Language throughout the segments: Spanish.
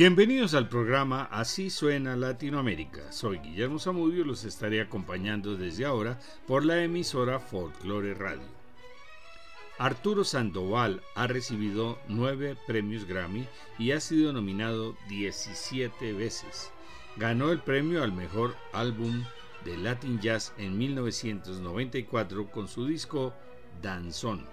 Bienvenidos al programa Así suena Latinoamérica. Soy Guillermo Zamudio y los estaré acompañando desde ahora por la emisora Folklore Radio. Arturo Sandoval ha recibido nueve premios Grammy y ha sido nominado 17 veces. Ganó el premio al mejor álbum de Latin Jazz en 1994 con su disco Danzón.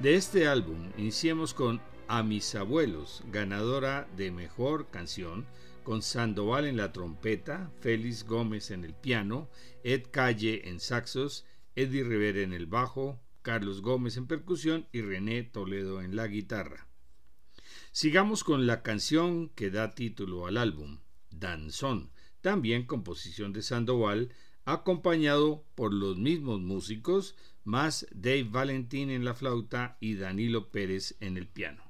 De este álbum iniciamos con A mis abuelos, ganadora de Mejor Canción, con Sandoval en la trompeta, Félix Gómez en el piano, Ed Calle en saxos, Eddie Rivera en el bajo, Carlos Gómez en percusión y René Toledo en la guitarra. Sigamos con la canción que da título al álbum, Danzón, también composición de Sandoval, acompañado por los mismos músicos, más Dave Valentín en la flauta y Danilo Pérez en el piano.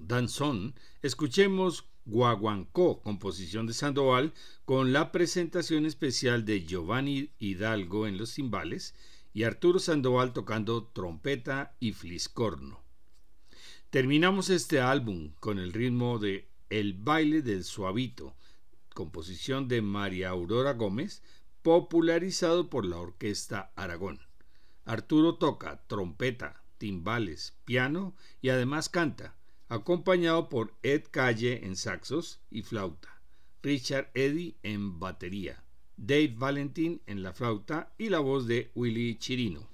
Danzón, escuchemos Guaguancó, composición de Sandoval, con la presentación especial de Giovanni Hidalgo en los timbales y Arturo Sandoval tocando trompeta y fliscorno. Terminamos este álbum con el ritmo de El baile del suavito, composición de María Aurora Gómez, popularizado por la Orquesta Aragón. Arturo toca trompeta, timbales, piano y además canta, acompañado por Ed Calle en saxos y flauta, Richard Eddy en batería, Dave Valentin en la flauta y la voz de Willy Chirino.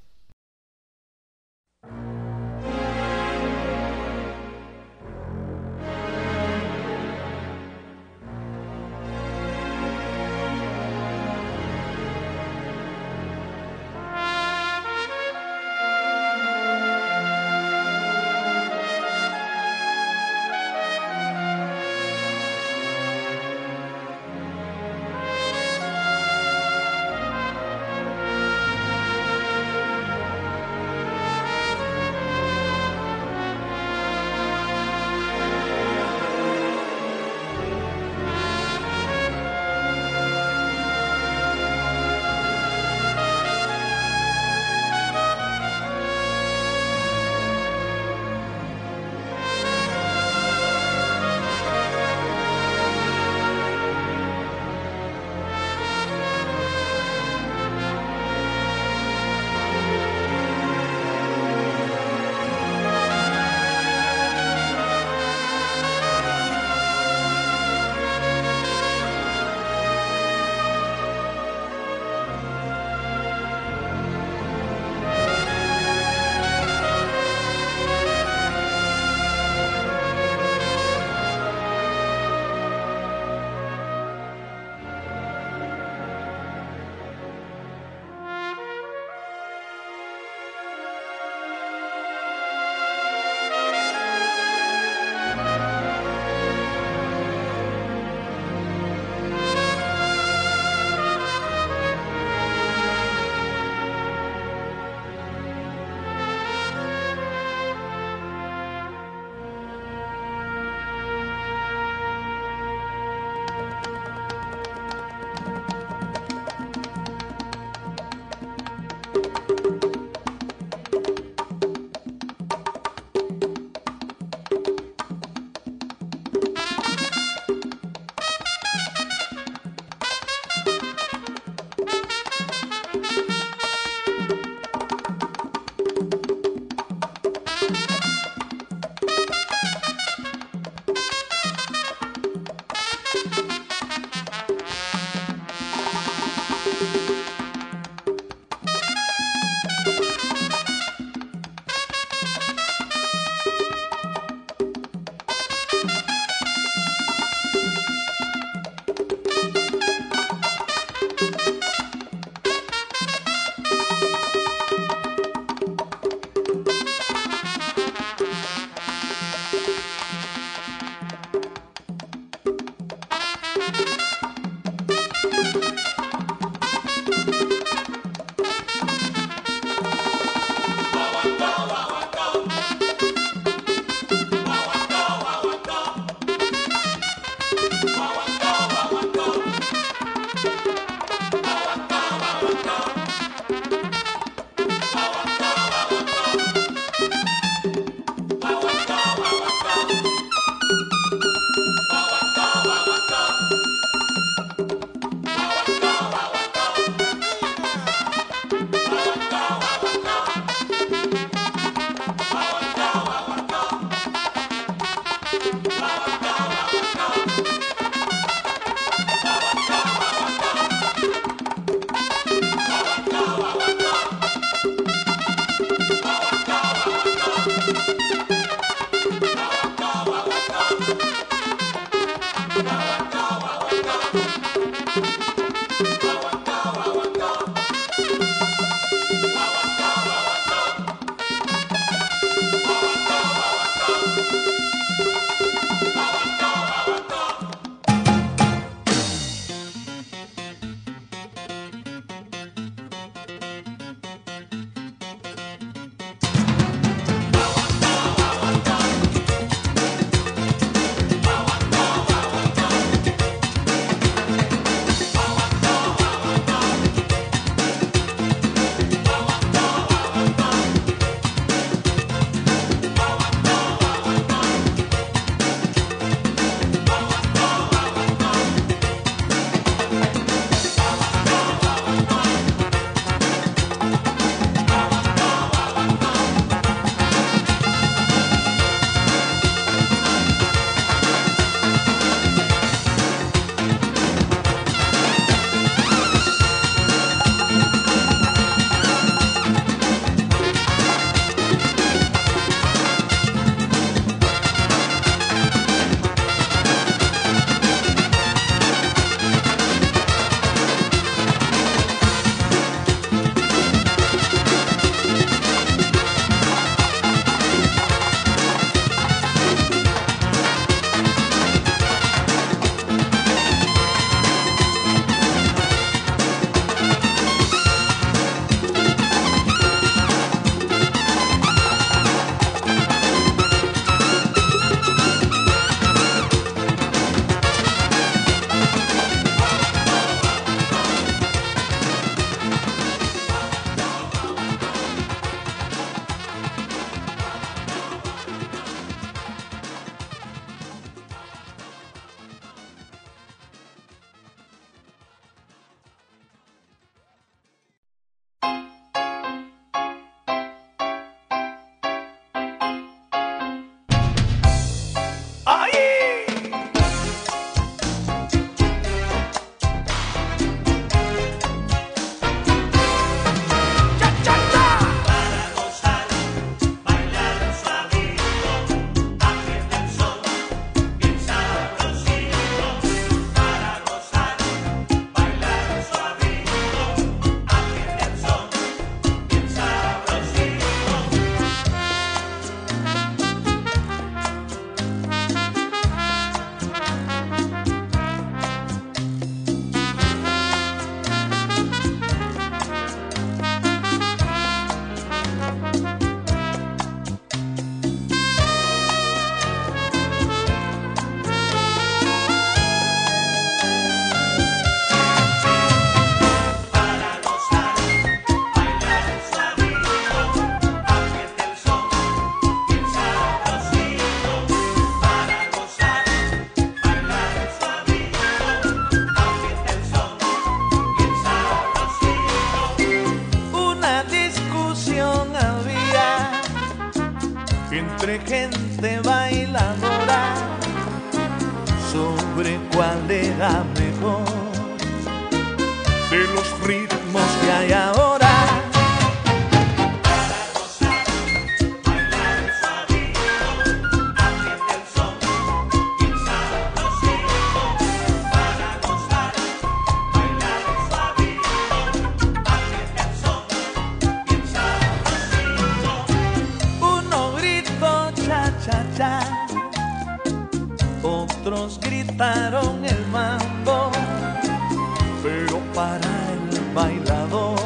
Bailador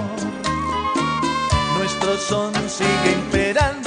nuestro son sigue imperando.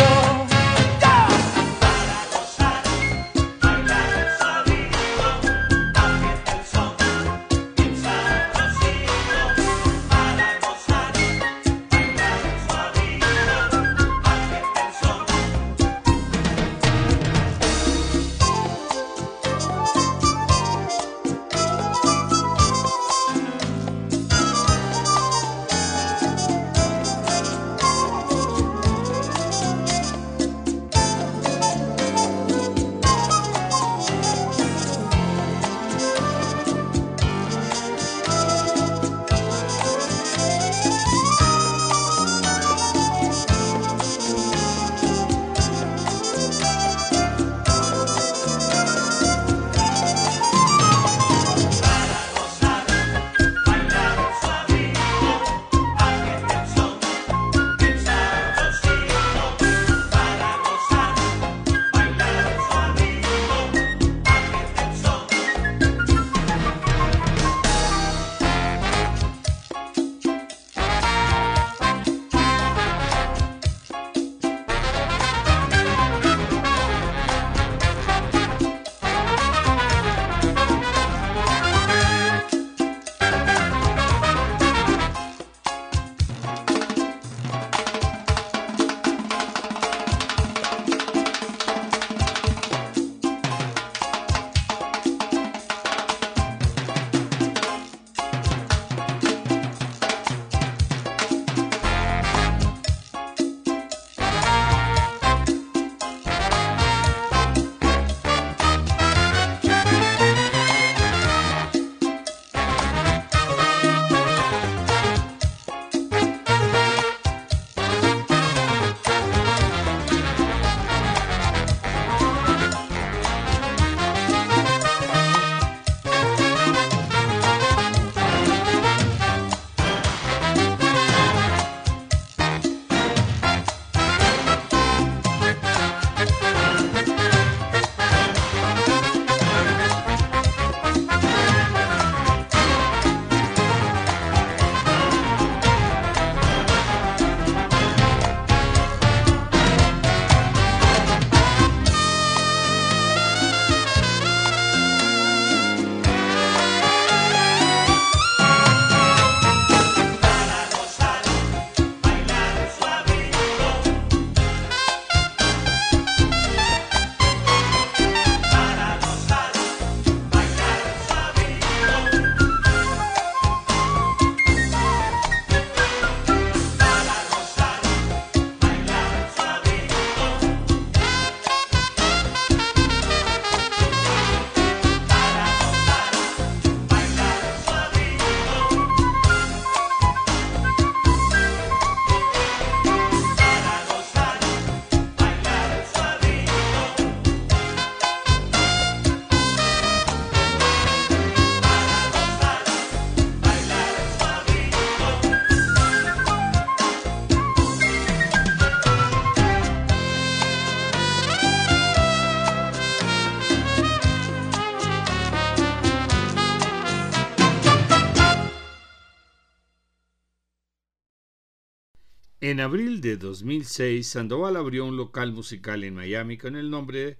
En abril de 2006, Sandoval abrió un local musical en Miami con el nombre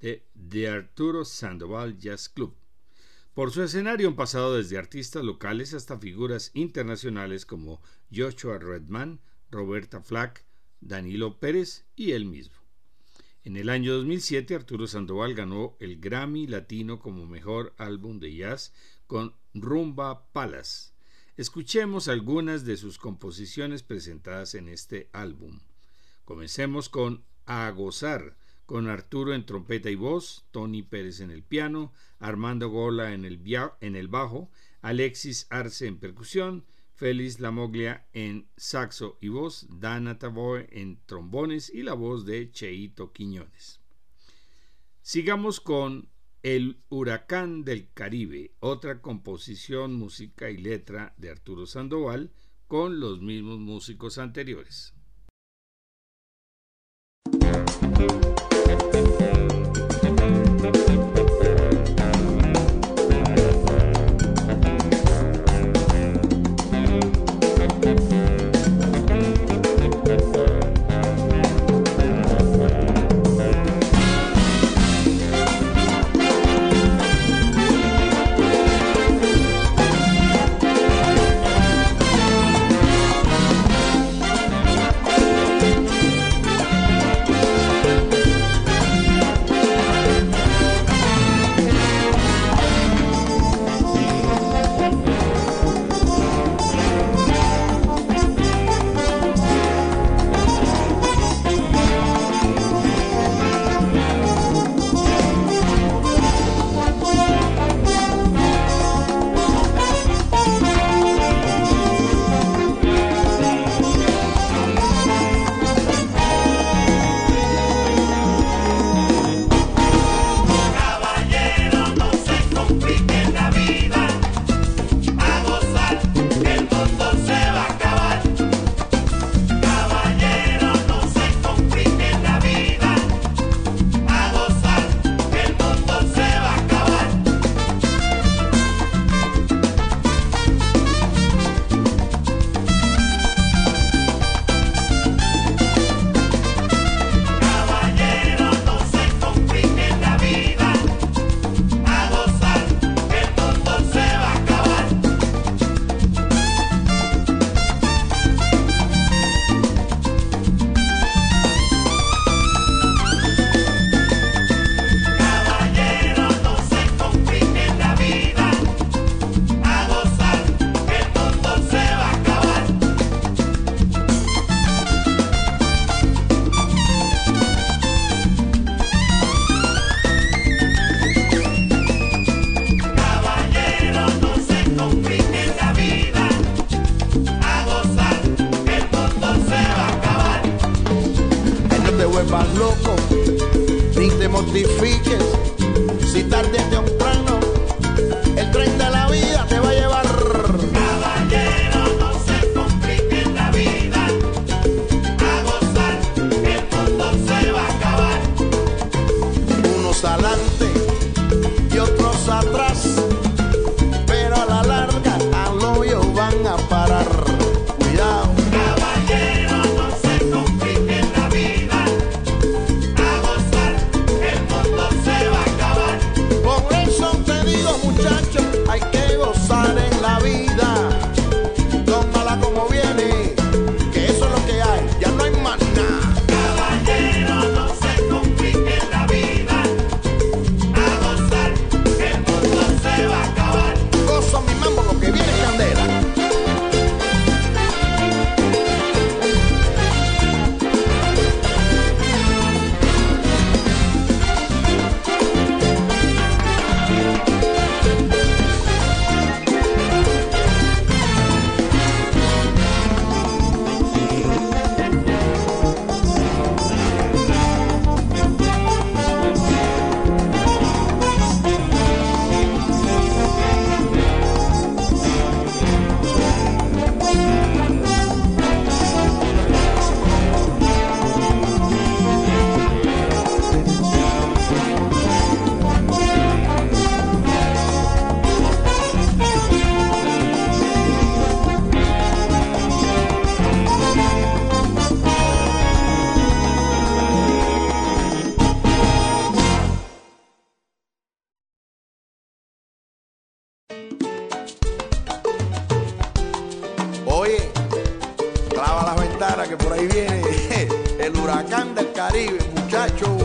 de The Arturo Sandoval Jazz Club. Por su escenario han pasado desde artistas locales hasta figuras internacionales como Joshua Redman, Roberta Flack, Danilo Pérez y él mismo. En el año 2007, Arturo Sandoval ganó el Grammy Latino como mejor álbum de jazz con Rumba Palace Escuchemos algunas de sus composiciones presentadas en este álbum. Comencemos con A Gozar, con Arturo en trompeta y voz, Tony Pérez en el piano, Armando Gola en el, en el bajo, Alexis Arce en percusión, Félix Lamoglia en saxo y voz, Dana Tavoe en trombones y la voz de Cheito Quiñones. Sigamos con El Huracán del Caribe, otra composición, música y letra de Arturo Sandoval con los mismos músicos anteriores. Clava las ventanas que por ahí viene el huracán del Caribe, muchacho.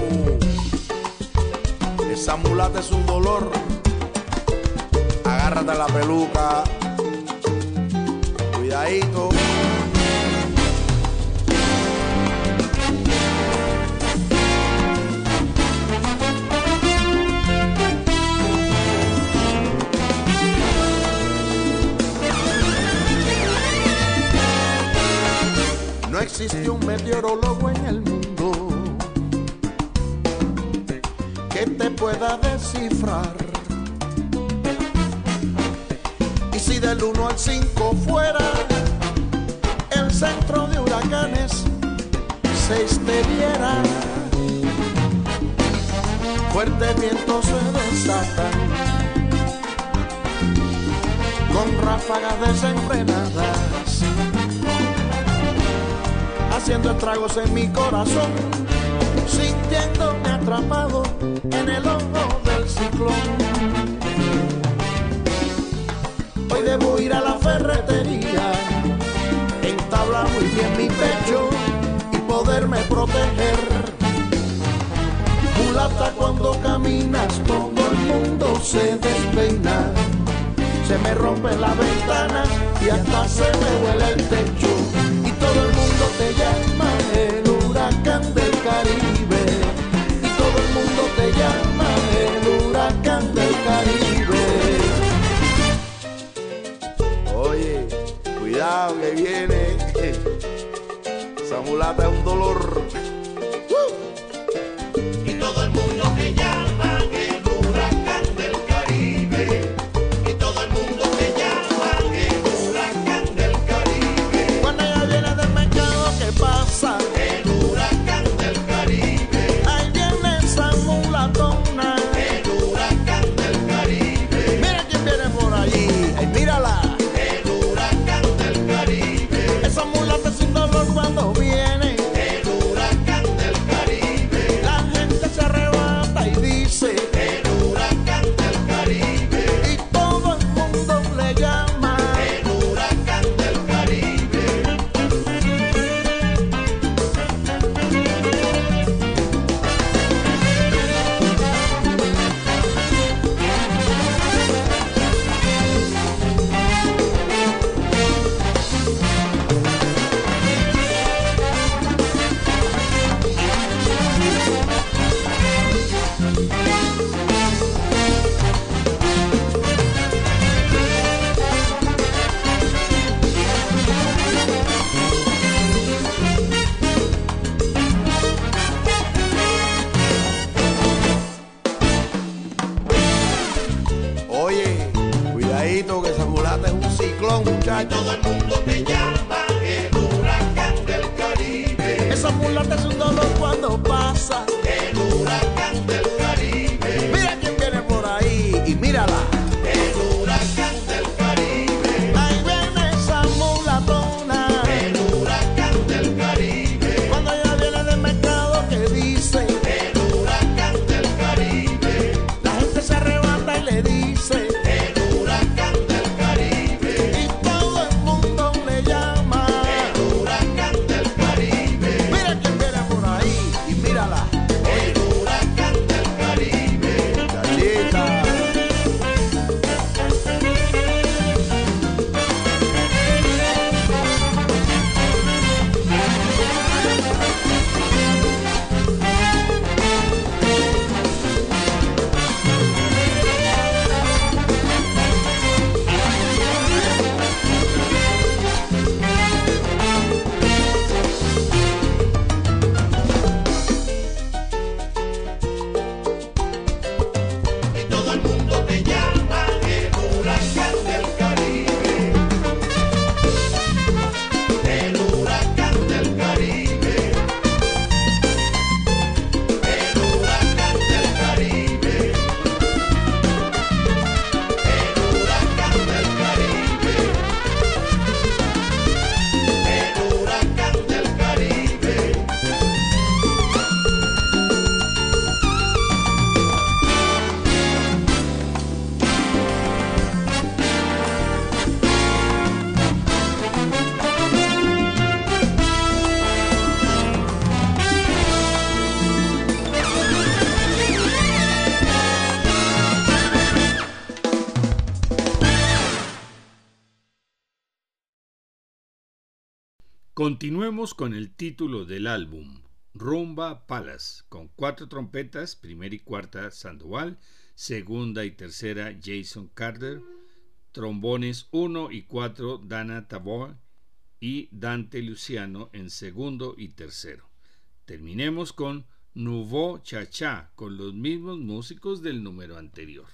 Esa mulata es un dolor. Agárrate la peluca. Cuidadito. Existe un meteorólogo en el mundo que te pueda descifrar. Y si del 1 al 5 fuera el centro de huracanes, se extendiera. Fuertes vientos se desatan con ráfagas desenfrenadas, haciendo estragos en mi corazón, sintiéndome atrapado en el ojo del ciclón. Hoy debo ir a la ferretería, entablar muy bien mi pecho y poderme proteger. Mulata cuando caminas, todo el mundo se despeina se me rompen las ventanas y hasta se me huele el techo. Esa mulata es un dolor. Continuemos con el título del álbum, Rumba Palace, con cuatro trompetas, primera y cuarta Sandoval, segunda y tercera Jason Carter, trombones 1 y 4 Dana Tabor y Dante Luciano en segundo y tercero. Terminemos con Nouveau Cha-Cha con los mismos músicos del número anterior.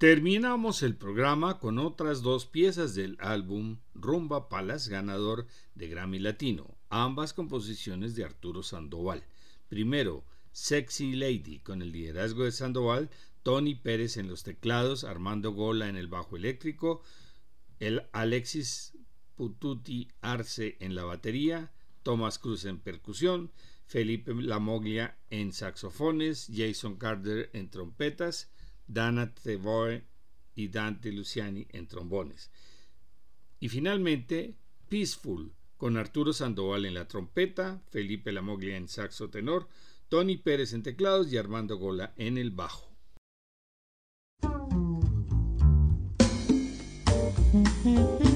Terminamos el programa con otras dos piezas del álbum Rumba Palas, ganador de Grammy Latino, ambas composiciones de Arturo Sandoval. Primero, Sexy Lady, con el liderazgo de Sandoval, Tony Pérez en los teclados, Armando Gola en el bajo eléctrico, el Alexis Pututi Arce en la batería, Tomás Cruz en percusión, Felipe Lamoglia en saxofones, Jason Carter en trompetas, Dana Trevor y Dante Luciani en trombones. Y finalmente, Peaceful, con Arturo Sandoval en la trompeta, Felipe Lamoglia en saxo tenor, Tony Pérez en teclados y Armando Gola en el bajo.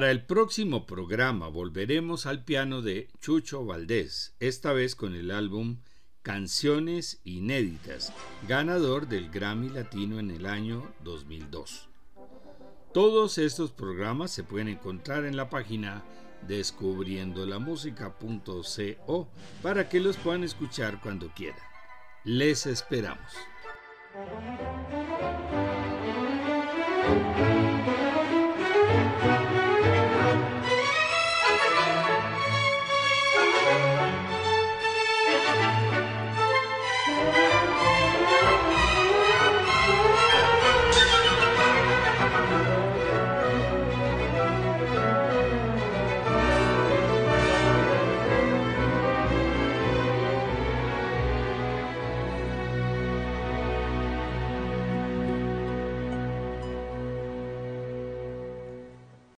Para el próximo programa volveremos al piano de Chucho Valdés, esta vez con el álbum Canciones Inéditas, ganador del Grammy Latino en el año 2002. Todos estos programas se pueden encontrar en la página descubriendolamusica.co para que los puedan escuchar cuando quieran. Les esperamos.